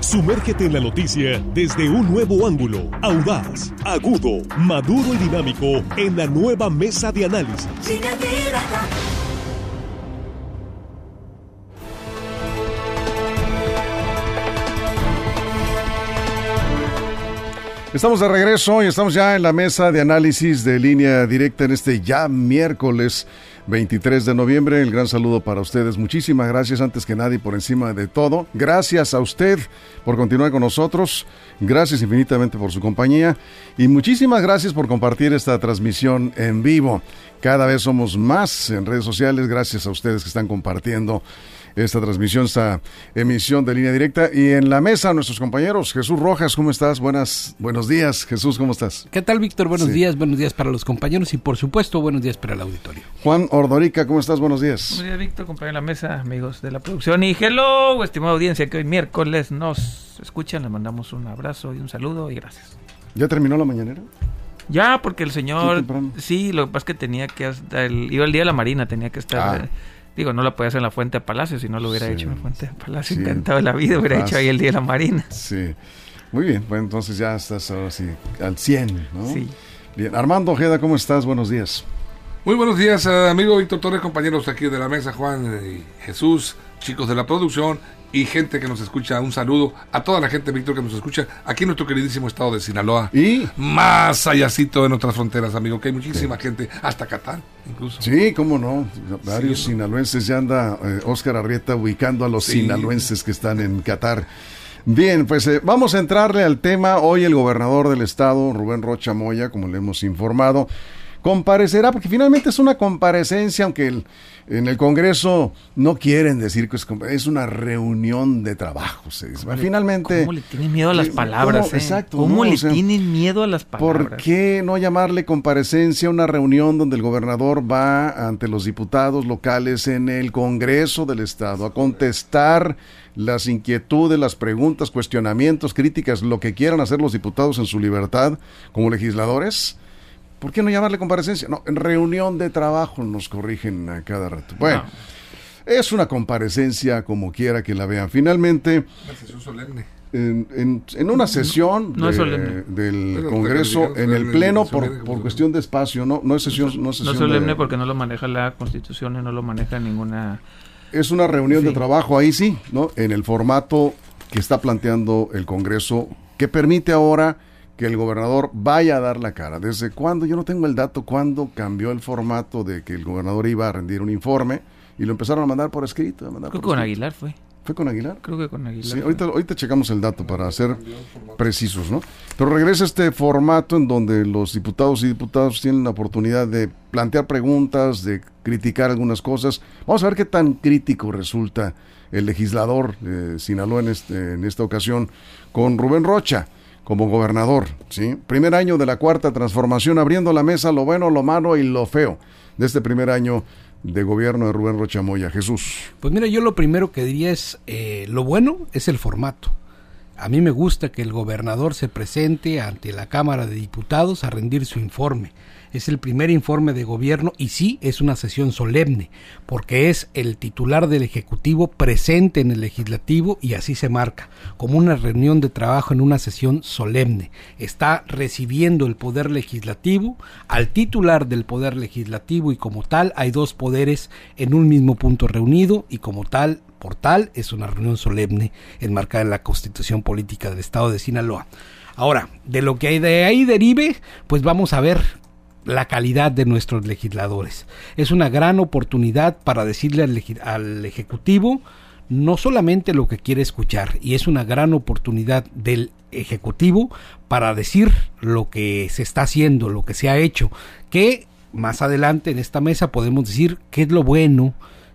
Sumérgete en la noticia desde un nuevo ángulo, audaz, agudo, maduro y dinámico en la nueva mesa de análisis. Estamos de regreso y estamos ya en la mesa de análisis de línea directa en este ya miércoles 23 de noviembre. El gran saludo para ustedes. Muchísimas gracias antes que nadie por encima de todo. Gracias a usted por continuar con nosotros. Gracias infinitamente por su compañía y muchísimas gracias por compartir esta transmisión en vivo. Cada vez somos más en redes sociales gracias a ustedes que están compartiendo esta transmisión, esta emisión de línea directa. Y en la mesa, nuestros compañeros, Jesús Rojas, ¿cómo estás? Buenas, buenos días, Jesús, ¿cómo estás? ¿Qué tal, Víctor? Buenos días, buenos días para los compañeros y por supuesto, buenos días para el auditorio. Juan Ordorica, ¿cómo estás? Buenos días. Buenos días, Víctor, compañero de la mesa, amigos de la producción. Y hello, estimada audiencia, que hoy miércoles nos escuchan, les mandamos un abrazo y un saludo y gracias. ¿Ya terminó la mañanera? Ya, porque el señor, sí, lo que pasa es que tenía que, el, iba el día de la Marina, tenía que estar... Ah. Digo, no la podía hacer en la Fuente de Palacio, si no lo hubiera hecho en la Fuente de Palacio, encantado de la vida, hubiera hecho ahí el Día de la Marina. Sí, muy bien, bueno, entonces ya estás ahora sí, al 100, ¿no? Sí. Bien, Armando Ojeda, ¿cómo estás? Buenos días. Muy buenos días, eh, amigo Víctor Torres, compañeros aquí de la mesa, Juan y Jesús, chicos de la producción y gente que nos escucha. Un saludo a toda la gente, Víctor, que nos escucha aquí en nuestro queridísimo estado de Sinaloa. Y más allácito en otras fronteras, amigo, que hay muchísima gente, hasta Qatar, incluso. Sí, cómo no. Varios sinaloenses. Ya anda Oscar eh, Arrieta ubicando a los sinaloenses que están en Qatar. Bien, pues eh, vamos a entrarle al tema. Hoy el gobernador del estado, Rubén Rocha Moya, como le hemos informado, comparecerá, porque finalmente es una comparecencia, aunque el, en el Congreso no quieren decir que es, una reunión de trabajo. Finalmente. ¿Cómo le tienen miedo a las palabras? ¿cómo, eh? Exacto. ¿Cómo le tienen miedo a las palabras? ¿Por qué no llamarle comparecencia a una reunión donde el gobernador va ante los diputados locales en el Congreso del Estado a contestar las inquietudes, las preguntas, cuestionamientos, críticas, lo que quieran hacer los diputados en su libertad como legisladores? ¿Por qué no llamarle comparecencia? No, en reunión de trabajo nos corrigen a cada rato. Bueno, es una comparecencia como quiera que la vean. Finalmente... Una sesión solemne. En, una sesión del Congreso, en el Pleno, por, por cuestión de espacio, no, no es sesión. No, es solemne porque no lo maneja la Constitución y no lo maneja ninguna... Es una reunión de trabajo, ahí sí, ¿no? En el formato que está planteando el Congreso, que permite ahora que el gobernador vaya a dar la cara. ¿Desde cuándo? Yo no tengo el dato cuándo cambió el formato de que el gobernador iba a rendir un informe y lo empezaron a mandar por escrito. Creo que con Aguilar fue. ¿Fue con Aguilar? Creo que con Aguilar. Sí, ahorita, ahorita checamos el dato para ser precisos, ¿no? Pero regresa este formato en donde los diputados y diputadas tienen la oportunidad de plantear preguntas, de criticar algunas cosas. Vamos a ver qué tan crítico resulta el legislador de Sinaloa en, este, en esta ocasión con Rubén Rocha como gobernador. ¿sí? Primer año de la cuarta transformación, abriendo la mesa lo bueno, lo malo y lo feo de este primer año de gobierno de Rubén Rocha Moya. Jesús. Pues mira, yo lo primero que diría es, eh, lo bueno es el formato. A mí me gusta que el gobernador se presente ante la Cámara de Diputados a rendir su informe es el primer informe de gobierno y sí es una sesión solemne, porque es el titular del Ejecutivo presente en el Legislativo y así se marca, como una reunión de trabajo en una sesión solemne. Está recibiendo el Poder Legislativo al titular del Poder Legislativo y como tal hay dos poderes en un mismo punto reunido y como tal por tal es una reunión solemne enmarcada en la Constitución Política del Estado de Sinaloa. Ahora, de lo que de ahí derive, pues vamos a ver la calidad de nuestros legisladores. Es una gran oportunidad para decirle al, Ejecutivo no solamente lo que quiere escuchar, y es una gran oportunidad del Ejecutivo para decir lo que se está haciendo, lo que se ha hecho, que más adelante en esta mesa podemos decir qué es lo bueno,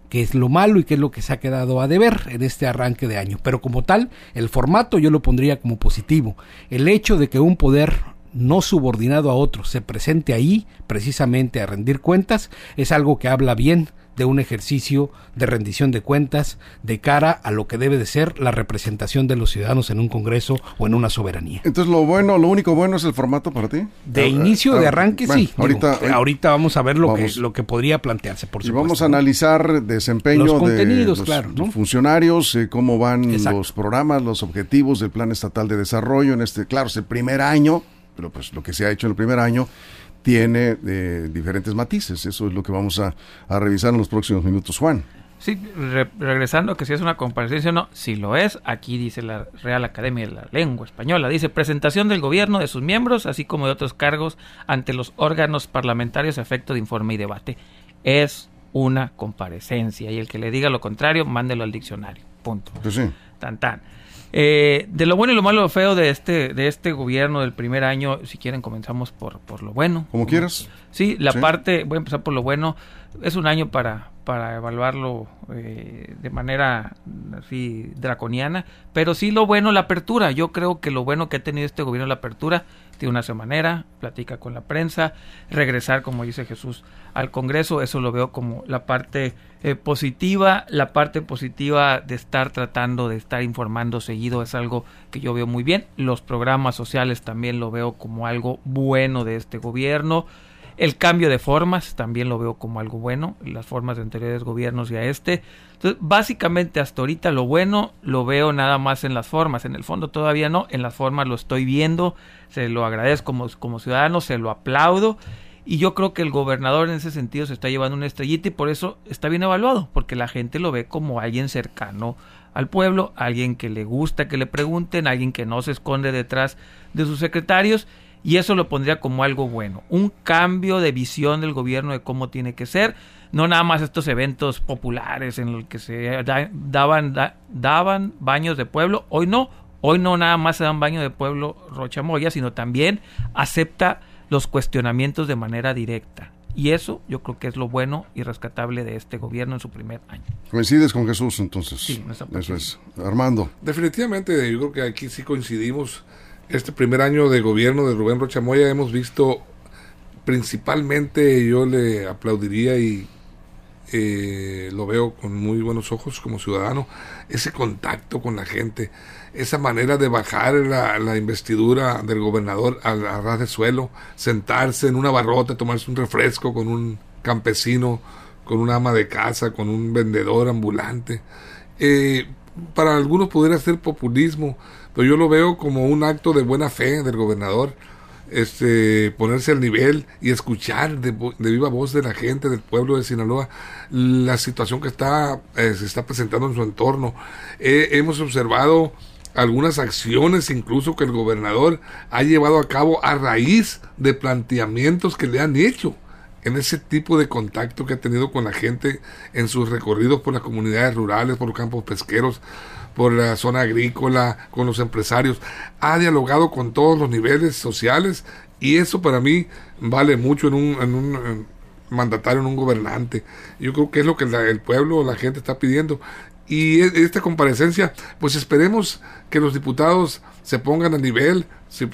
qué es lo malo y qué es lo que se ha quedado a deber en este arranque de año. Pero como tal, el formato yo lo pondría como positivo. El hecho de que un poder no subordinado a otro se presente ahí precisamente a rendir cuentas, es algo que habla bien de un ejercicio de rendición de cuentas de cara a lo que debe de ser la representación de los ciudadanos en un Congreso o en una soberanía. Entonces lo bueno, lo único bueno es el formato para ti. De inicio, de arranque, sí. ahorita, ahorita vamos a ver lo que lo que podría plantearse. Por y vamos a analizar desempeño los contenidos, de claro, funcionarios, eh, cómo van los programas, los objetivos del Plan Estatal de Desarrollo en este, claro, es el primer año, pero pues lo que se ha hecho en el primer año tiene eh, diferentes matices. Eso es lo que vamos a, revisar en los próximos minutos, Juan. Sí, regresando que si es una comparecencia o no, si lo es, aquí dice la Real Academia de la Lengua Española, dice presentación del gobierno de sus miembros, así como de otros cargos ante los órganos parlamentarios a efecto de informe y debate. Es una comparecencia y el que le diga lo contrario, mándelo al diccionario. Punto. Pues sí. Tan tan. Eh, de lo bueno y lo malo, lo feo de este, de este gobierno del primer año, si quieren comenzamos por, por lo bueno. Como quieras. Sí, la parte, voy a empezar por lo bueno, es un año para, para evaluarlo eh, de manera así draconiana, pero sí lo bueno, la apertura. Yo creo que lo bueno que ha tenido este gobierno la apertura, tiene una semanera, platica con la prensa, regresar, como dice Jesús, al Congreso, eso lo veo como la parte eh, positiva, la parte positiva de estar tratando de estar informando seguido es algo que yo veo muy bien, los programas sociales también lo veo como algo bueno de este gobierno, el cambio de formas también lo veo como algo bueno, las formas de anteriores gobiernos y a este. Entonces, básicamente hasta ahorita lo bueno lo veo nada más en las formas, en el fondo todavía no, en las formas lo estoy viendo, se lo agradezco como, como ciudadano, se lo aplaudo. Y yo creo que el gobernador en ese sentido se está llevando una estrellita y por eso está bien evaluado, porque la gente lo ve como alguien cercano al pueblo, alguien que le gusta que le pregunten, alguien que no se esconde detrás de sus secretarios y eso lo pondría como algo bueno, un cambio de visión del gobierno de cómo tiene que ser, no nada más estos eventos populares en los que se daban, daban baños de pueblo, hoy no, hoy no nada más se dan baños de pueblo Rochamoya, sino también acepta los cuestionamientos de manera directa. Y eso yo creo que es lo bueno y rescatable de este gobierno en su primer año. Coincides con Jesús entonces. Sí, eso es. Armando. Definitivamente, yo creo que aquí sí coincidimos este primer año de gobierno de Rubén Rocha Moya hemos visto principalmente yo le aplaudiría y eh, lo veo con muy buenos ojos como ciudadano, ese contacto con la gente, esa manera de bajar la, investidura del gobernador al a ras de suelo, sentarse en una barrota, tomarse un refresco con un campesino, con una ama de casa, con un vendedor ambulante. Eh, para algunos pudiera ser populismo, pero yo lo veo como un acto de buena fe del gobernador, este, ponerse al nivel y escuchar de, viva voz de la gente del pueblo de Sinaloa la situación que está, eh, se está presentando en su entorno. hemos observado algunas acciones incluso que el gobernador ha llevado a cabo a raíz de planteamientos que le han hecho en ese tipo de contacto que ha tenido con la gente en sus recorridos por las comunidades rurales, por los campos pesqueros, por la zona agrícola, con los empresarios. Ha dialogado con todos los niveles sociales y eso para mí vale mucho en un, en un mandatario, en un gobernante. Yo creo que es lo que el pueblo, la gente está pidiendo. Y e, esta comparecencia, pues esperemos que los diputados se pongan a nivel,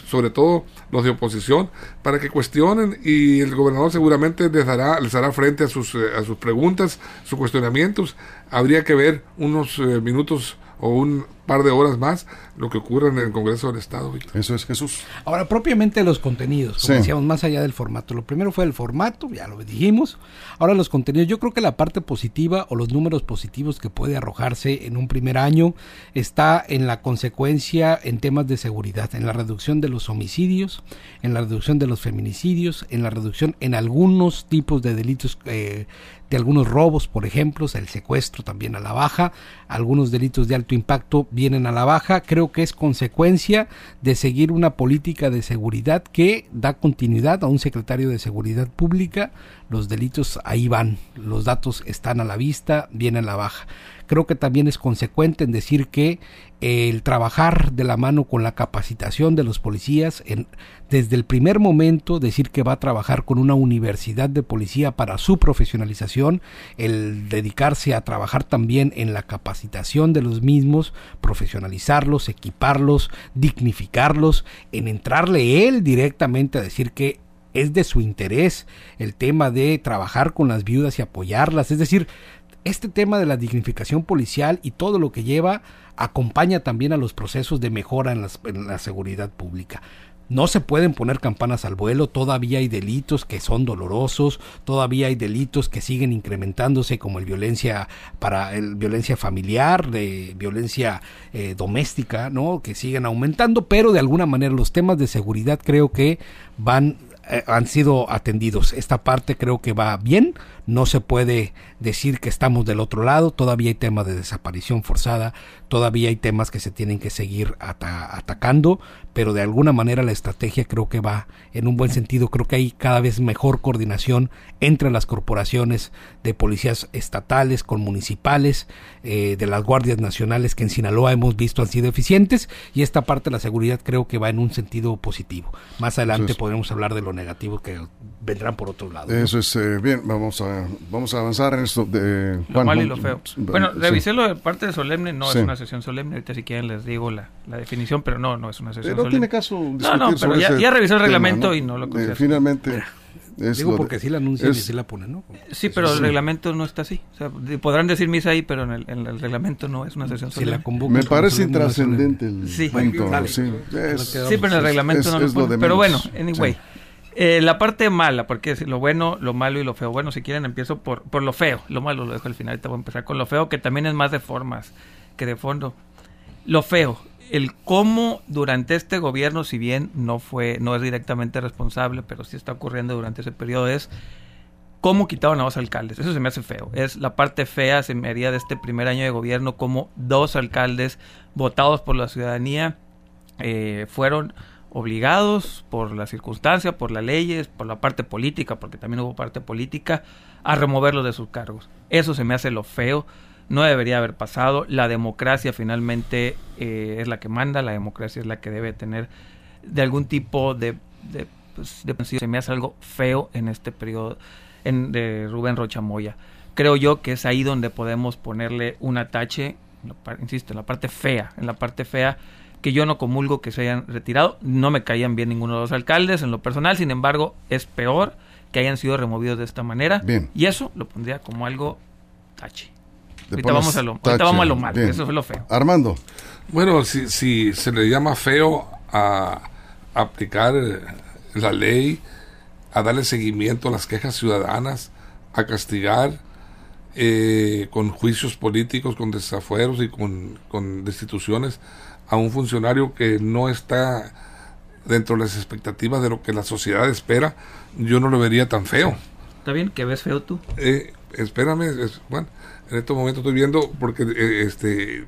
sobre todo los de oposición, para que cuestionen y el gobernador seguramente les dará, les hará frente a sus, eh, a sus preguntas, sus cuestionamientos. Habría que ver unos eh, minutos o un par de horas más lo que ocurre en el Congreso del Estado. Eso es Jesús. Ahora, propiamente los contenidos, como decíamos, más allá del formato. Lo primero fue el formato, ya lo dijimos. Ahora los contenidos. Yo creo que la parte positiva o los números positivos que puede arrojarse en un primer año está en la consecuencia en temas de seguridad, en la reducción de los homicidios, en la reducción de los feminicidios, en la reducción en algunos tipos de delitos eh, de algunos robos, por ejemplo, el secuestro también a la baja, algunos delitos de alto impacto vienen a la baja, creo que es consecuencia de seguir una política de seguridad que da continuidad a un secretario de Seguridad Pública, los delitos ahí van, los datos están a la vista, vienen a la baja. Creo que también es consecuente en decir que el trabajar de la mano con la capacitación de los policías, en, desde el primer momento decir que va a trabajar con una universidad de policía para su profesionalización, el dedicarse a trabajar también en la capacitación de los mismos, profesionalizarlos, equiparlos, dignificarlos, en entrarle él directamente a decir que es de su interés el tema de trabajar con las viudas y apoyarlas, es decir, este tema de la dignificación policial y todo lo que lleva acompaña también a los procesos de mejora en, la seguridad pública. No se pueden poner campanas al vuelo, todavía hay delitos que son dolorosos, todavía hay delitos que siguen incrementándose como el violencia para violencia familiar, de violencia eh, doméstica, ¿no? que siguen aumentando, pero de alguna manera los temas de seguridad creo que van eh, han sido atendidos. Esta parte creo que va bien, no se puede decir que estamos del otro lado, todavía hay temas de desaparición forzada, todavía hay temas que se tienen que seguir atacando, pero de alguna manera la estrategia creo que va en un buen sentido, creo que hay cada vez mejor coordinación entre las corporaciones de policías estatales con municipales, eh, de las guardias nacionales que en Sinaloa hemos visto han sido eficientes y esta parte de la seguridad creo que va en un sentido positivo. Más adelante podremos hablar de lo negativo que vendrán por otro lado. Eso es eh, bien, vamos a vamos a avanzar en esto de lo malo y lo feo. Bueno, revisé lo de parte de solemne, no es una sesión solemne, ahorita si quieren les digo la, la definición, pero no, no es una sesión no solemne. tiene caso No, no, pero ya, ya, revisé el reglamento y no lo eh, Finalmente Digo porque sí la anuncian y sí la ponen, ¿no? Sí, pero el reglamento no está así. O sea, podrán decir misa ahí, pero en el, en el reglamento no es una sesión si la Me parece intrascendente el sí. punto. sí, sí, pero en el reglamento no lo, Pero bueno, anyway. Eh, la parte mala, porque es lo bueno, lo malo y lo feo. Bueno, si quieren empiezo por, por lo feo. Lo malo lo dejo al final. Ahorita voy a empezar con lo feo, que también es más de formas que de fondo. Lo feo, el cómo durante este gobierno, si bien no fue, no es directamente responsable, pero sí está ocurriendo durante ese periodo, es cómo quitaron a dos alcaldes. Eso se me hace feo. Es la parte fea, se me haría de este primer año de gobierno, como dos alcaldes votados por la ciudadanía eh, fueron obligados por la circunstancia, por las leyes, por la parte política, porque también hubo parte política, a removerlos de sus cargos. Eso se me hace lo feo, no debería haber pasado. La democracia finalmente eh, es la que manda, la democracia es la que debe tener de algún tipo de, de, pues, se me hace algo feo en este periodo en, de Rubén Rocha Moya. Creo yo que es ahí donde podemos ponerle un atache, insisto, en la parte fea, en la parte fea que yo no comulgo que se hayan retirado. No me caían bien ninguno de los alcaldes en lo personal, sin embargo, es peor que hayan sido removidos de esta manera. Y eso lo pondría como algo tache. Ahorita vamos, a lo, vamos a lo malo, eso es lo feo. Armando. Bueno, si, si se le llama feo a aplicar eh, la ley, a darle seguimiento a las quejas ciudadanas, a castigar eh, con juicios políticos, con desafueros y con, con destituciones a un funcionario que no está dentro de las expectativas de lo que la sociedad espera, yo no lo vería tan feo. ¿Está bien? ¿Qué ves feo tú? Eh, espérame, bueno, en estos momentos estoy viendo porque eh, este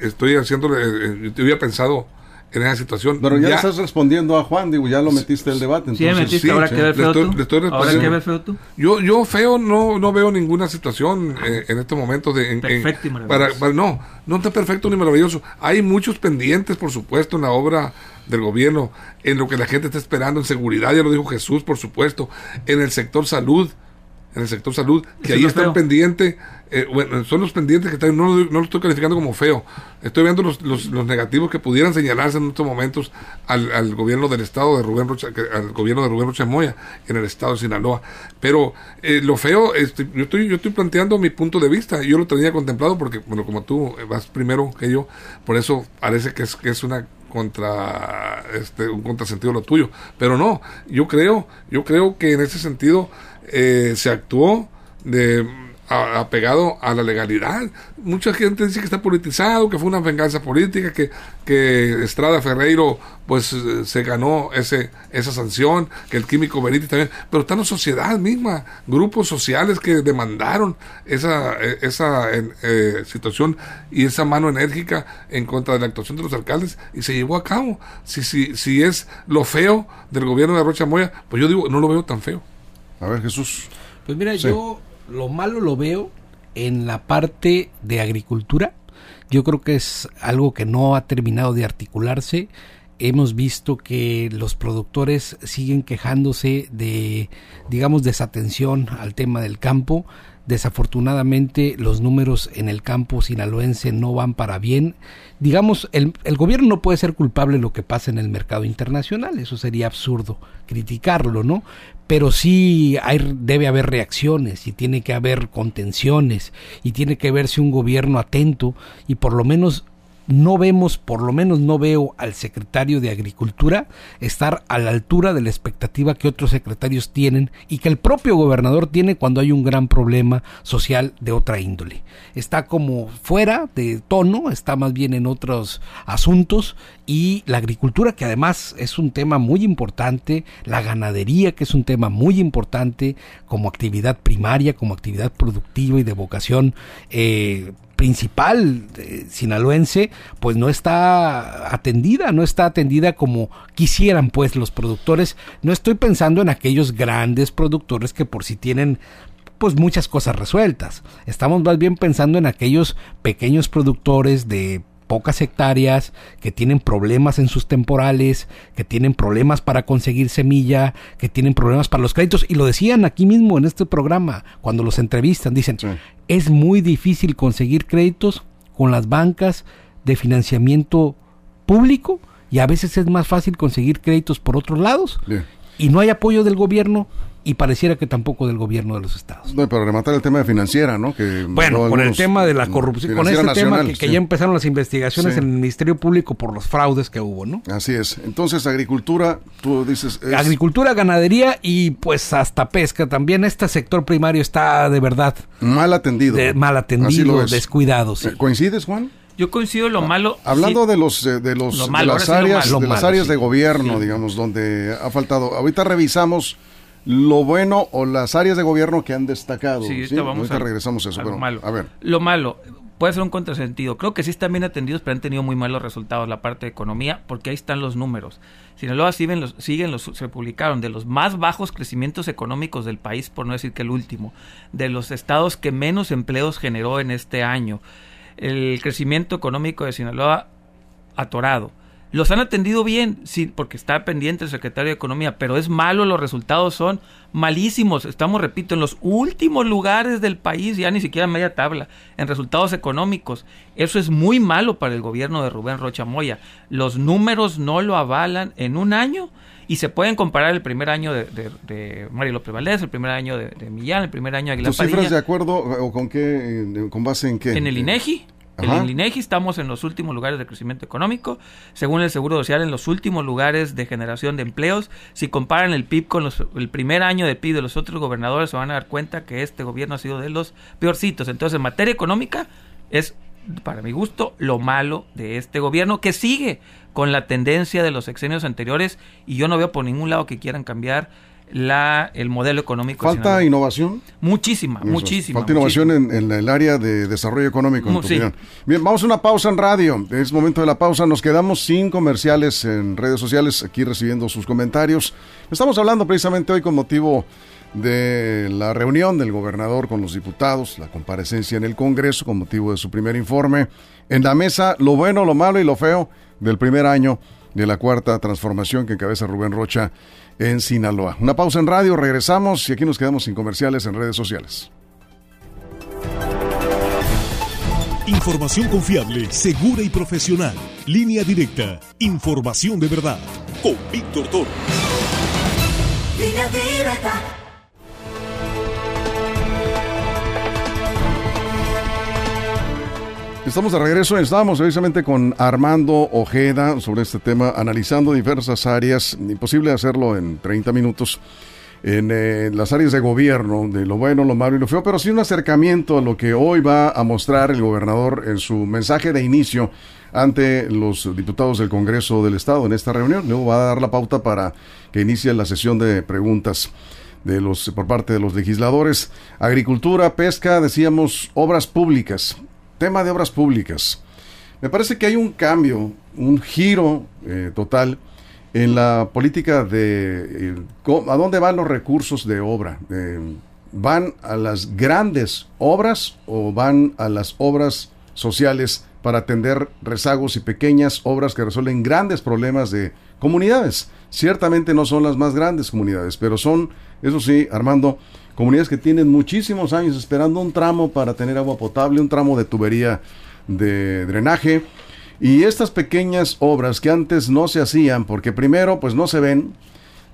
estoy haciendo, eh, yo había pensado en esa situación. Pero ya, estás respondiendo a Juan, digo, ya lo metiste el debate. Entonces, sí, metiste, ahora que ves feo tú. ahora que ves feo tú. Yo, yo feo no, no veo ninguna situación eh, en estos momentos de... perfecto y maravilloso. Para, no, no está perfecto ni maravilloso. Hay muchos pendientes, por supuesto, en la obra del gobierno, en lo que la gente está esperando, en seguridad, ya lo dijo Jesús, por supuesto, en el sector salud, en el sector salud, que ahí están pendientes, eh, bueno, son los pendientes que están, no, no lo estoy calificando como feo, estoy viendo los, los, negativos que pudieran señalarse en estos momentos al, al gobierno del estado de Rubén Rocha, al gobierno de Rubén Rocha Moya en el estado de Sinaloa, pero eh, lo feo, este, yo estoy yo estoy planteando mi punto de vista, yo lo tenía contemplado porque, bueno, como tú vas primero que yo, por eso parece que es, que es una contra este un contrasentido lo tuyo. Pero no yo creo yo creo que en ese sentido eh, se actuó de apegado a la legalidad. Mucha gente dice que está politizado, que fue una venganza política, que, que Estrada Ferreiro pues eh, se ganó ese esa sanción, que el químico Benítez también, pero está en la sociedad misma, grupos sociales que demandaron esa, eh, esa situación y esa mano enérgica en contra de la actuación de los alcaldes y se llevó a cabo. Si, si, si es lo feo del gobierno de Rocha Moya, pues yo digo, no lo veo tan feo. A ver, Jesús. Pues mira, yo lo malo lo veo en la parte de agricultura. Yo creo que es algo que no ha terminado de articularse. Hemos visto que los productores siguen quejándose de, digamos, desatención al tema del campo. Desafortunadamente los números en el campo sinaloense no van para bien. Digamos, el, gobierno no puede ser culpable de lo que pasa en el mercado internacional, eso sería absurdo criticarlo, ¿no? Pero sí hay, debe haber reacciones y tiene que haber contenciones y tiene que verse un gobierno atento y por lo menos no vemos, por lo menos no veo al secretario de Agricultura estar a la altura de la expectativa que otros secretarios tienen y que el propio gobernador tiene cuando hay un gran problema social de otra índole. Está como fuera de tono, está más bien en otros asuntos y la agricultura que además es un tema muy importante, la ganadería que es un tema muy importante como actividad primaria, como actividad productiva y de vocación eh, principal sinaloense pues no está atendida, no está atendida como quisieran pues los productores. No estoy pensando en aquellos grandes productores que por si tienen pues muchas cosas resueltas. Estamos más bien pensando en aquellos pequeños productores de pocas hectáreas, que tienen problemas en sus temporales, que tienen problemas para conseguir semilla, que tienen problemas para los créditos. Y lo decían aquí mismo en este programa, cuando los entrevistan, dicen, es muy difícil conseguir créditos con las bancas de financiamiento público y a veces es más fácil conseguir créditos por otros lados. Y no hay apoyo del gobierno y pareciera que tampoco del gobierno de los estados. No, para rematar el tema de financiera, ¿no? Que bueno, con el tema de la corrupción, con ese tema que, ya empezaron las investigaciones en el Ministerio Público por los fraudes que hubo, ¿no? Así es. Entonces, agricultura, tú dices... Agricultura, ganadería y pues hasta pesca también. Este sector primario está de verdad... Mal atendido. mal atendido, descuidado. Sí. ¿Coincides, Juan? Yo coincido lo malo. Hablando de los eh, de los de las áreas de las áreas de gobierno, digamos, donde ha faltado. Ahorita revisamos lo bueno o las áreas de gobierno que han destacado. Sí, Vamos a, regresamos a eso. lo malo. A ver. Lo malo puede ser un contrasentido. Creo que sí están bien atendidos, pero han tenido muy malos resultados la parte de economía, porque ahí están los números. Sinaloa siguen los, siguen los, se publicaron de los más bajos crecimientos económicos del país, por no decir que el último, de los estados que menos empleos generó en este año. El crecimiento económico de Sinaloa atorado los han atendido bien, sí, porque está pendiente el secretario de Economía, pero es malo, los resultados son malísimos. Estamos, repito, en los últimos lugares del país, ya ni siquiera media tabla, en resultados económicos. Eso es muy malo para el gobierno de Rubén Rocha Moya. Los números no lo avalan en un año y se pueden comparar el primer año de, Mario López Valdés, el primer año de, Millán, el primer año de Aguilar ¿Tus cifras de acuerdo o con qué, con base en qué? En el INEGI. En el INEGI estamos en los últimos lugares de crecimiento económico, según el Seguro Social en los últimos lugares de generación de empleos. Si comparan el PIB con el primer año de PIB de los otros gobernadores, se van a dar cuenta que este gobierno ha sido de los peorcitos. Entonces, en materia económica es, para mi gusto, lo malo de este gobierno que sigue con la tendencia de los sexenios anteriores y yo no veo por ningún lado que quieran cambiar la, el modelo económico. ¿Falta innovación? Muchísima, muchísima. Falta innovación en, el área de desarrollo económico. Bien, vamos a una pausa en radio. Es momento de la pausa. Nos quedamos sin comerciales en redes sociales, aquí recibiendo sus comentarios. Estamos hablando precisamente hoy con motivo de la reunión del gobernador con los diputados, la comparecencia en el Congreso con motivo de su primer informe. En la mesa, lo bueno, lo malo y lo feo del primer año de la cuarta transformación que encabeza Rubén Rocha en Sinaloa. Una pausa en radio, regresamos y aquí nos quedamos sin comerciales en redes sociales. Información confiable, segura y profesional. Línea directa. Información de verdad. Con Víctor Toro. Línea directa. Estamos de regreso, estábamos precisamente con Armando Ojeda sobre este tema, analizando diversas áreas, imposible hacerlo en 30 minutos, en eh, las áreas de gobierno, de lo bueno, lo malo y lo feo, pero sí un acercamiento a lo que hoy va a mostrar el gobernador en su mensaje de inicio ante los diputados del Congreso del Estado en esta reunión. Luego va a dar la pauta para que inicie la sesión de preguntas de los por parte de los legisladores. Agricultura, pesca, decíamos, obras públicas tema de obras públicas. Me parece que hay un cambio, un giro eh, total en la política de eh, a dónde van los recursos de obra. ¿van a las grandes obras o van a las obras sociales para atender rezagos y pequeñas obras que resuelven grandes problemas de comunidades? Ciertamente no son las más grandes comunidades, pero son, eso sí, Armando, comunidades que tienen muchísimos años esperando un tramo para tener agua potable, un tramo de tubería de drenaje. Y estas pequeñas obras que antes no se hacían, porque primero pues no se ven,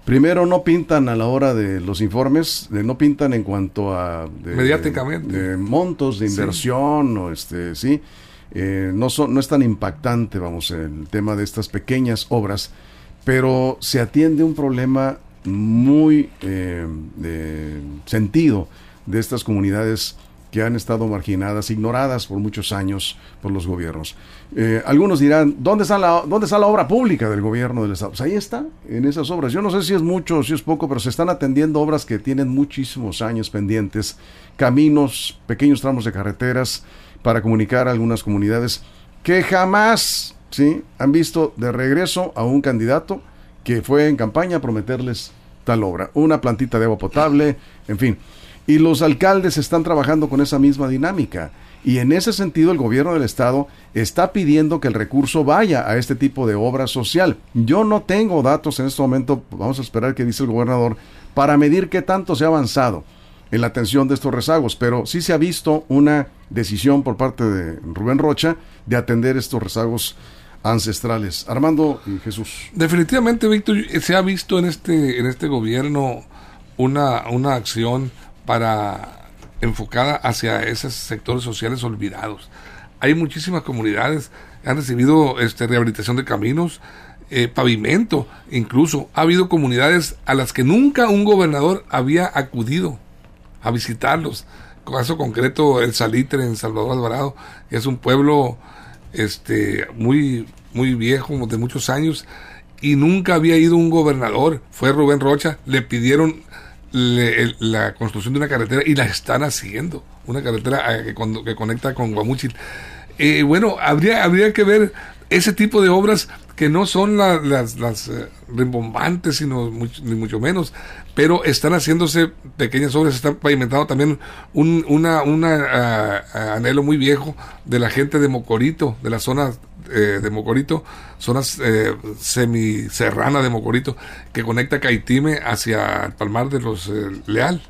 primero no pintan a la hora de los informes, de, no pintan en cuanto a mediáticamente montos de inversión o este sí, eh, no son no es tan impactante vamos el tema de estas pequeñas obras, pero se atiende un problema muy eh, sentido de estas comunidades que han estado marginadas, ignoradas por muchos años por los gobiernos. Eh, algunos dirán, ¿dónde está, la, ¿dónde está la obra pública del gobierno del Estado? Pues ahí está, en esas obras. Yo no sé si es mucho o si es poco, pero se están atendiendo obras que tienen muchísimos años pendientes, caminos, pequeños tramos de carreteras para comunicar a algunas comunidades que jamás ¿sí? han visto de regreso a un candidato que fue en campaña a prometerles tal obra, una plantita de agua potable, en fin. Y los alcaldes están trabajando con esa misma dinámica. Y en ese sentido el gobierno del estado está pidiendo que el recurso vaya a este tipo de obra social. Yo no tengo datos en este momento, vamos a esperar que dice el gobernador, para medir qué tanto se ha avanzado en la atención de estos rezagos, pero sí se ha visto una decisión por parte de Rubén Rocha de atender estos rezagos ancestrales. Armando y Jesús. Definitivamente, Víctor, se ha visto en este, en este gobierno una, una acción para enfocada hacia esos sectores sociales olvidados. Hay muchísimas comunidades que han recibido este, rehabilitación de caminos, eh, pavimento, incluso ha habido comunidades a las que nunca un gobernador había acudido a visitarlos. Caso concreto, el Salitre en Salvador Alvarado, que es un pueblo este, muy, muy viejo, de muchos años, y nunca había ido un gobernador. Fue Rubén Rocha, le pidieron la construcción de una carretera y la están haciendo, una carretera eh, que, que conecta con Guamuchil. Eh, bueno, habría, habría que ver ese tipo de obras que no son las, las eh, rimbombantes, sino ni mucho menos, pero están haciéndose pequeñas obras, están pavimentando también un una, una, ah, anhelo muy viejo de la gente de Mocorito, de la zona eh, de Mocorito, zonas eh, semiserrana de Mocorito, que conecta Caitime hacia el Palmar de los eh, Leal.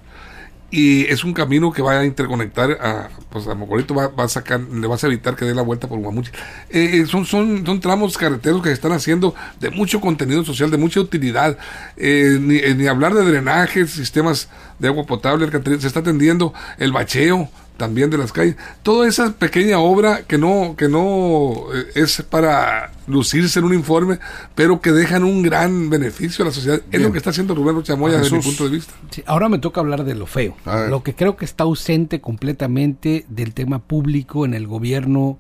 Y es un camino que va a interconectar a, pues a Mocorito, va, a sacar, le vas a evitar que dé la vuelta por Guamuchi. Eh, son, son, son tramos carreteros que se están haciendo de mucho contenido social, de mucha utilidad. ni, ni hablar de drenajes, sistemas de agua potable, se está atendiendo el bacheo, también de las calles. Toda esa pequeña obra que no, que no eh, es para lucirse en un informe, pero que dejan un gran beneficio a la sociedad. Es lo que está haciendo Rubén Chamoya desde mi punto de vista. ahora me toca hablar de lo feo. Lo que creo que está ausente completamente del tema público en el gobierno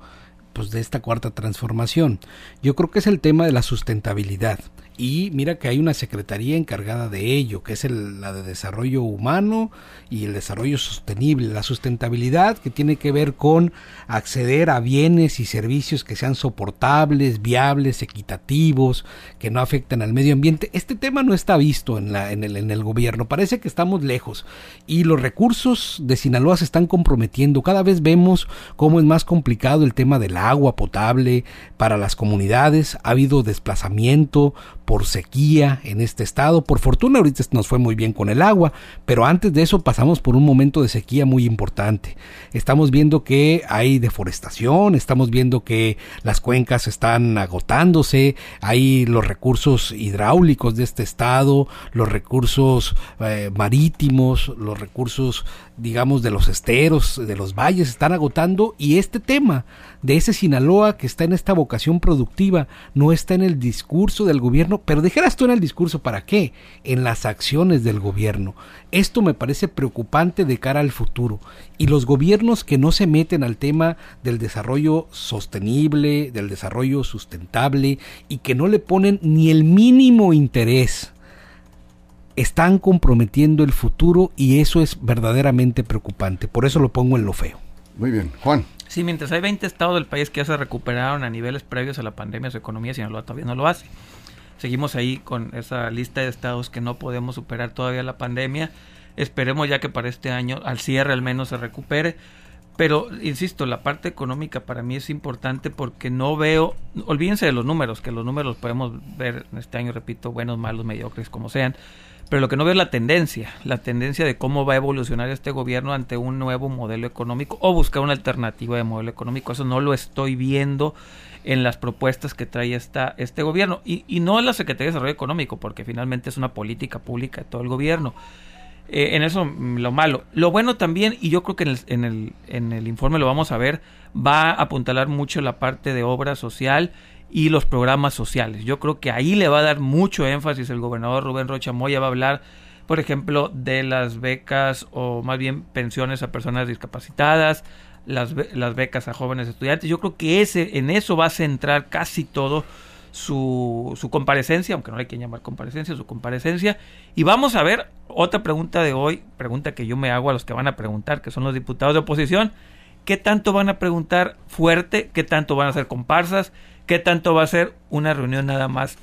pues, de esta cuarta transformación. Yo creo que es el tema de la sustentabilidad y mira que hay una secretaría encargada de ello, que es la de desarrollo humano y el desarrollo sostenible, la sustentabilidad que tiene que ver con acceder a bienes y servicios que sean soportables, viables, equitativos, que no afecten al medio ambiente. Este tema no está visto en, la, en, el, en el gobierno, parece que estamos lejos y los recursos de Sinaloa se están comprometiendo. Cada vez vemos cómo es más complicado el tema del agua potable para las comunidades, ha habido desplazamiento por sequía en este estado. Por fortuna ahorita nos fue muy bien con el agua, pero antes de eso pasamos por un momento de sequía muy importante. Estamos viendo que hay deforestación, estamos viendo que las cuencas están agotándose, hay los recursos hidráulicos de este estado, los recursos eh, marítimos, los recursos digamos, de los esteros, de los valles, están agotando y este tema de ese Sinaloa que está en esta vocación productiva no está en el discurso del gobierno, pero dijeras tú en el discurso, ¿para qué? En las acciones del gobierno. Esto me parece preocupante de cara al futuro y los gobiernos que no se meten al tema del desarrollo sostenible, del desarrollo sustentable y que no le ponen ni el mínimo interés están comprometiendo el futuro y eso es verdaderamente preocupante. Por eso lo pongo en lo feo. Muy bien, Juan. Sí, mientras hay 20 estados del país que ya se recuperaron a niveles previos a la pandemia, su economía Sinaloa todavía no lo hace. Seguimos ahí con esa lista de estados que no podemos superar todavía la pandemia. Esperemos ya que para este año, al cierre al menos, se recupere. Pero, insisto, la parte económica para mí es importante porque no veo, olvídense de los números, que los números podemos ver en este año, repito, buenos, malos, mediocres, como sean, pero lo que no veo es la tendencia, la tendencia de cómo va a evolucionar este gobierno ante un nuevo modelo económico o buscar una alternativa de modelo económico. Eso no lo estoy viendo en las propuestas que trae esta, este gobierno y, y no en la Secretaría de Desarrollo Económico, porque finalmente es una política pública de todo el gobierno. Eh, en eso mm, lo malo. Lo bueno también, y yo creo que en el, en, el, en el informe lo vamos a ver, va a apuntalar mucho la parte de obra social y los programas sociales. Yo creo que ahí le va a dar mucho énfasis el gobernador Rubén Rocha Moya, va a hablar, por ejemplo, de las becas o más bien pensiones a personas discapacitadas, las, las becas a jóvenes estudiantes. Yo creo que ese, en eso va a centrar casi todo su, su comparecencia, aunque no hay que llamar comparecencia, su comparecencia. Y vamos a ver otra pregunta de hoy, pregunta que yo me hago a los que van a preguntar, que son los diputados de oposición. ¿Qué tanto van a preguntar fuerte? ¿Qué tanto van a hacer comparsas? ¿Qué tanto va a ser una reunión nada más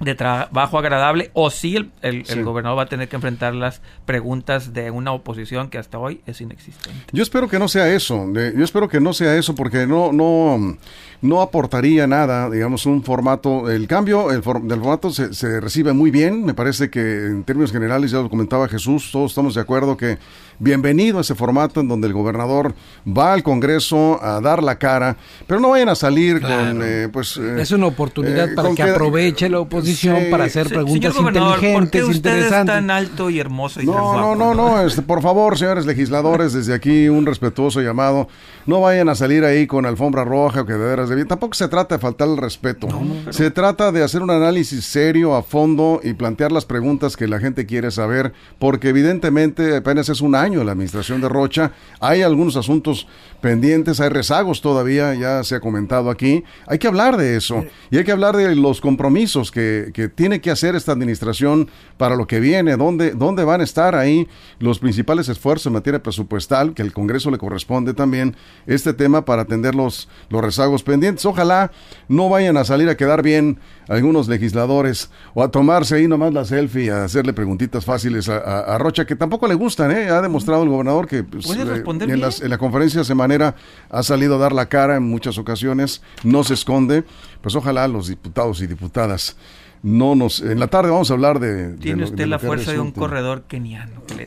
de trabajo agradable o si el, el, gobernador va a tener que enfrentar las preguntas de una oposición que hasta hoy es inexistente. Yo espero que no sea eso, yo espero que no sea eso porque no no no aportaría nada, digamos, un formato, el cambio el del formato se, se recibe muy bien, me parece que en términos generales, ya lo comentaba Jesús, todos estamos de acuerdo que bienvenido a ese formato en donde el gobernador va al Congreso a dar la cara, pero no vayan a salir con, eh, pues... Eh, es una oportunidad eh, para que, aproveche la oposición para hacer preguntas inteligentes, ¿por qué usted es tan alto y hermoso y No, no, no, no, este, por favor, señores legisladores, desde aquí un respetuoso llamado, no vayan a salir ahí con alfombra roja o que de veras de bien, tampoco se trata de faltar el respeto, se trata de hacer un análisis serio a fondo y plantear las preguntas que la gente quiere saber, porque evidentemente apenas es un año la administración de Rocha. Hay algunos asuntos pendientes, hay rezagos todavía, ya se ha comentado aquí. Hay que hablar de eso y hay que hablar de los compromisos que, que tiene que hacer esta administración para lo que viene, dónde, dónde van a estar ahí los principales esfuerzos en materia presupuestal, que el Congreso le corresponde también este tema para atender los, los rezagos pendientes. Ojalá no vayan a salir a quedar bien algunos legisladores o a tomarse ahí nomás la selfie, a hacerle preguntitas fáciles a, Rocha, que tampoco le gustan, ¿eh? Ha demostrado el gobernador que pues, eh, en, en, la conferencia semanera ha salido a dar la cara en muchas ocasiones, no se esconde. Pues ojalá los diputados y diputadas no nos en la tarde vamos a hablar de tiene usted la fuerza de un corredor keniano que le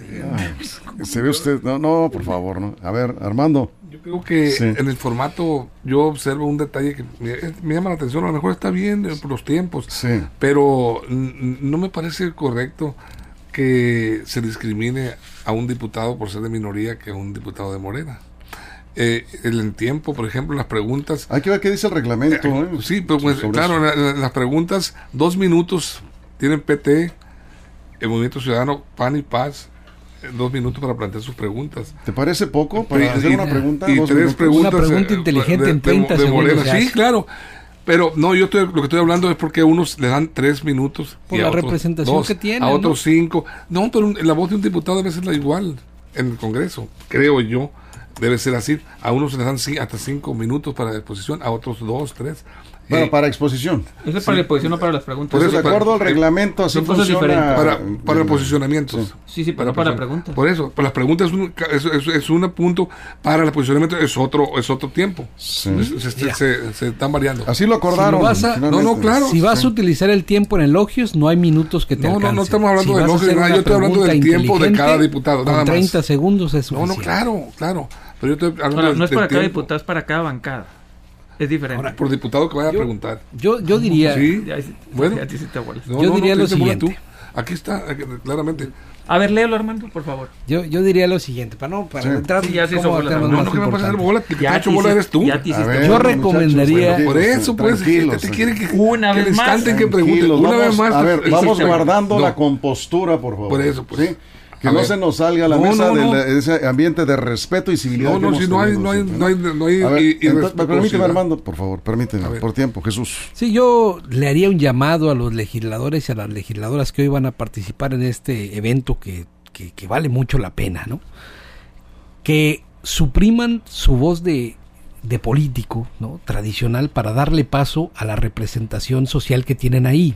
pues, se ve usted no no por favor no a ver Armando yo creo que en el formato yo observo un detalle que me, llama la atención a lo mejor está bien por los tiempos pero no me parece correcto que se discrimine a un diputado por ser de minoría que a un diputado de Morena eh, el tiempo, por ejemplo, las preguntas. Hay que ver qué dice el reglamento. Eh, ¿eh? Sí, pero pues, claro, las preguntas, dos minutos, tienen PT, el Movimiento Ciudadano, PAN y Paz, dos minutos para plantear sus preguntas. ¿Te parece poco para hacer una pregunta? Y tres preguntas. Una pregunta inteligente en 30 segundos. Sí, claro. Pero no, yo estoy, lo que estoy hablando es porque a unos le dan tres minutos. Por la representación que tiene. A otros cinco. No, pero la voz de un diputado debe ser la igual en el Congreso, creo yo debe ser así. A unos se les dan hasta cinco minutos para la exposición, a otros dos, tres. Bueno, eh, para exposición. Eso es para la exposición, no para las preguntas. Por eso, de acuerdo al reglamento, así funciona. Para, para el posicionamiento. Sí, sí, pero para, la preguntas. Por eso, para las preguntas es un, es, es, un punto, para el posicionamiento es otro es otro tiempo. Se, se, están variando. Así lo acordaron. no, no, claro. Si vas a utilizar el tiempo en elogios, no hay minutos que te No, no, no estamos hablando de elogios, yo estoy hablando del tiempo de cada diputado. Nada 30 segundos es suficiente. No, no, claro, claro. Pero yo no es para cada diputado, es para cada bancada. Es diferente. por diputado que vaya a preguntar. Yo, yo diría. Sí, bueno. yo diría lo siguiente. Aquí está, claramente. A ver, léelo, Armando, por favor. Yo, yo diría lo siguiente, para no, para entrar. Sí, ya se hizo bola. No, no, que me vas a hacer bola, que te ha hecho bola eres tú. Ya yo recomendaría. por eso, pues, te quiere que. Una vez más. que pregunte. Una vez más. A ver, vamos guardando la compostura, por favor. Por eso, pues. ¿Sí? Que no se nos salga a la mesa de ese ambiente de respeto y civilidad. No, no, si no hay, no hay, no hay, no hay, permíteme, Armando, por favor, permíteme, por tiempo, Jesús. Sí, yo le haría un llamado a los legisladores y a las legisladoras que hoy van a participar en este evento que, que, que vale mucho la pena, ¿no? Que supriman su voz de de político ¿no? tradicional para darle paso a la representación social que tienen ahí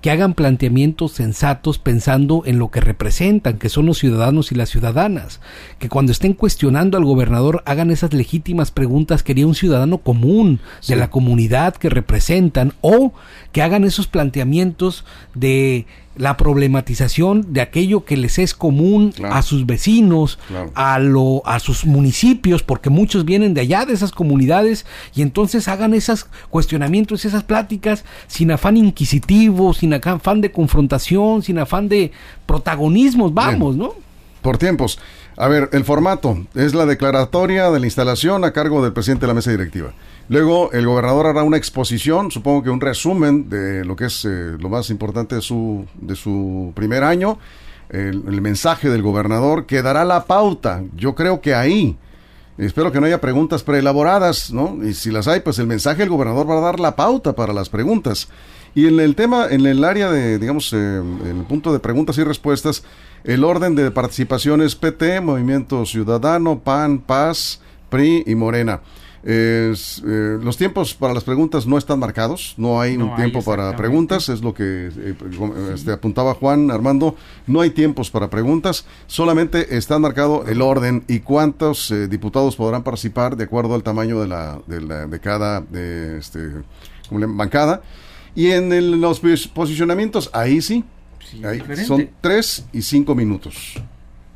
que hagan planteamientos sensatos pensando en lo que representan, que son los ciudadanos y las ciudadanas, que cuando estén cuestionando al gobernador hagan esas legítimas preguntas que haría un ciudadano común de la comunidad que representan o que hagan esos planteamientos de la problematización de aquello que les es común a sus vecinos, a, lo, a sus municipios, porque muchos vienen de allá, de esas comunidades, y entonces hagan esos cuestionamientos, esas pláticas, sin afán inquisitivo, sin afán de confrontación, sin afán de protagonismos, vamos, ¿no? Por tiempos. A ver, el formato es la declaratoria de la instalación a cargo del presidente de la mesa directiva. Luego el gobernador hará una exposición, supongo que un resumen de lo que es eh, lo más importante de su, de su primer año, el, mensaje del gobernador, que dará la pauta. Yo creo que ahí, espero que no haya preguntas preelaboradas, ¿no? Y si las hay, pues el mensaje del gobernador va a dar la pauta para las preguntas. Y en el tema, en el área de, digamos, eh, en el punto de preguntas y respuestas, el orden de participación es PT, Movimiento Ciudadano, PAN, Paz, PRI y Morena. Es, eh, los tiempos para las preguntas no están marcados, no hay un tiempo para preguntas, es lo que eh, este, apuntaba Juan Armando, no hay tiempos para preguntas, solamente está marcado el orden y cuántos eh, diputados podrán participar de acuerdo al tamaño de, la, de, la, de cada de este, bancada. Y en los posicionamientos, ahí sí, ahí son tres y cinco minutos.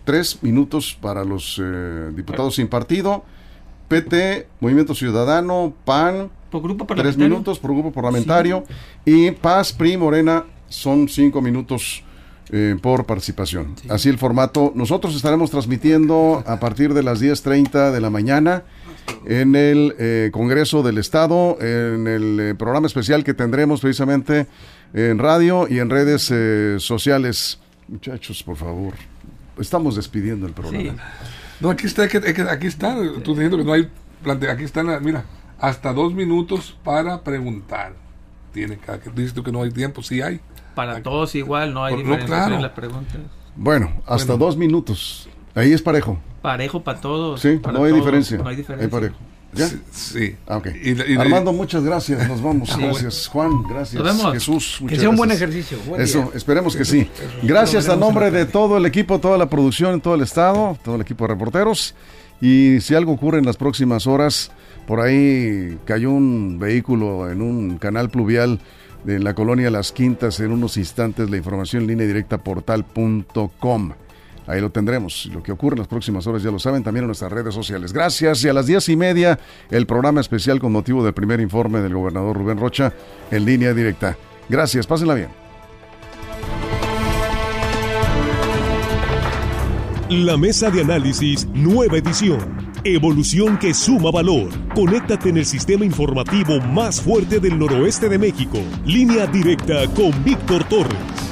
Tres minutos para los diputados sin partido PT, Movimiento Ciudadano, PAN, por grupo tres minutos por grupo parlamentario y Paz, PRI, Morena son cinco minutos eh, por participación. Así el formato. Nosotros estaremos transmitiendo a partir de las 10.30 de la mañana en el eh, Congreso del Estado, en el eh, programa especial que tendremos precisamente en radio y en redes sociales. Muchachos, por favor, estamos despidiendo el programa. No, aquí está, aquí está, tú diciendo que no hay plante, aquí están, mira, hasta dos minutos para preguntar. Tiene cada que dices tú que no hay tiempo, sí hay. Para todos igual, no hay diferencia en las preguntas. Bueno, hasta dos minutos. Ahí es parejo. Parejo para todos. Sí, no, hay diferencia. no hay diferencia. parejo. ¿Ya? Sí. Ah, Armando, muchas gracias. Nos vamos. Gracias, Juan. Gracias, Jesús. que sea un buen ejercicio. Eso, esperemos que sí. Gracias a nombre de todo el equipo, toda la producción en todo el estado, todo el equipo de reporteros. Y si algo ocurre en las próximas horas, por ahí cayó un vehículo en un canal pluvial de la colonia Las Quintas en unos instantes. La información en línea directa portal.com. Ahí lo tendremos. Lo que ocurre en las próximas horas ya lo saben también en nuestras redes sociales. Gracias. Y a las diez y media, el programa especial con motivo del primer informe del gobernador Rubén Rocha en línea directa. Gracias. Pásenla bien. La mesa de análisis, nueva edición. Evolución que suma valor. Conéctate en el sistema informativo más fuerte del noroeste de México. Línea directa con Víctor Torres.